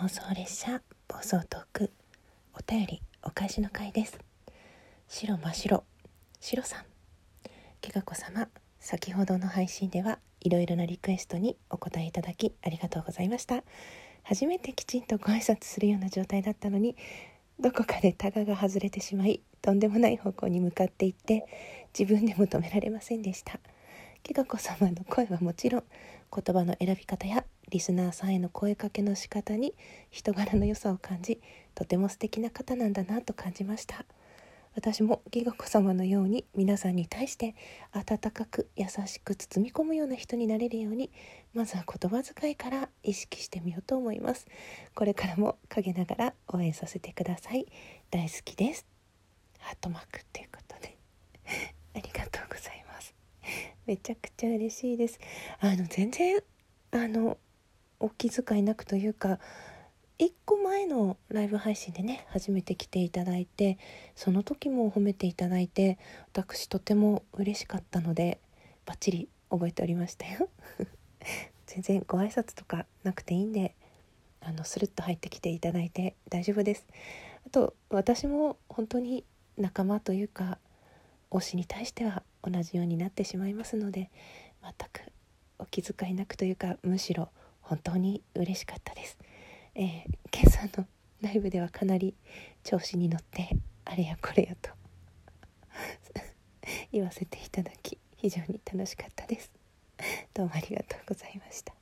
妄想列車暴走トークお便りお返しの回です。白真白白さん。けがこ様先ほどの配信ではいろいろなリクエストにお答えいただきありがとうございました。初めてきちんとご挨拶するような状態だったのにどこかでタガが外れてしまいとんでもない方向に向かっていって自分でも止められませんでした。きがこ様の声はもちろん言葉の選び方やリスナーさんへの声かけの仕方に人柄の良さを感じとても素敵な方なんだなと感じました。私もギガ子様のように皆さんに対して温かく優しく包み込むような人になれるようにまずは言葉遣いから意識してみようと思います。これからも陰ながら応援させてください。大好きです。ハートマークということで。ありがとうございます。めちゃくちゃ嬉しいです。あの全然あのお気遣いなくというか1個前のライブ配信でね初めて来ていただいてその時も褒めていただいて私とても嬉しかったのでバッチリ覚えておりましたよ。全然ご挨拶とかなくていいんであのスルッと入ってきていただいて大丈夫です。あと私も本当に仲間というか推しに対しては同じようになってしまいますので全くお気遣いなくというかむしろ本当に嬉しかったです。えー、今朝のライブではかなり調子に乗ってあれやこれやと 言わせていただき非常に楽しかったです。どうもありがとうございました。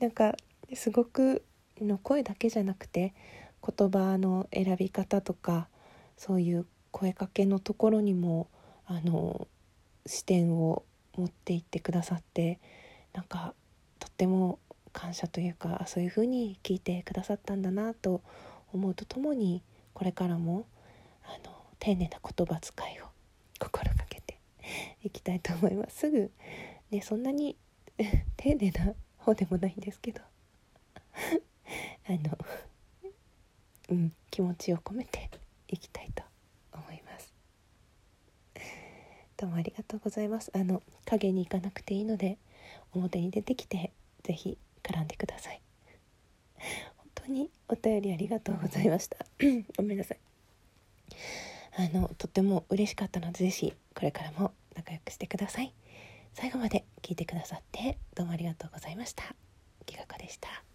なんかすごくの声だけじゃなくて言葉の選び方とかそういう声かけのところにもあの視点を持っていってくださってなんかっても感謝というかそういうふうに聞いてくださったんだなと思うとともにこれからもあの丁寧な言葉遣いを 心がけて いきたいと思います。すぐねそんなに 丁寧な方でもないんですけどあのうん気持ちを込めていきたいと思います。どうもありがとうございます。あの影に行かなくていいので表に出てきて是非絡んでください。本当にお便りありがとうございました。ごめんなさい。あのとても嬉しかったので是非これからも仲良くしてください。最後まで聞いてくださってどうもありがとうございました。きがこでした。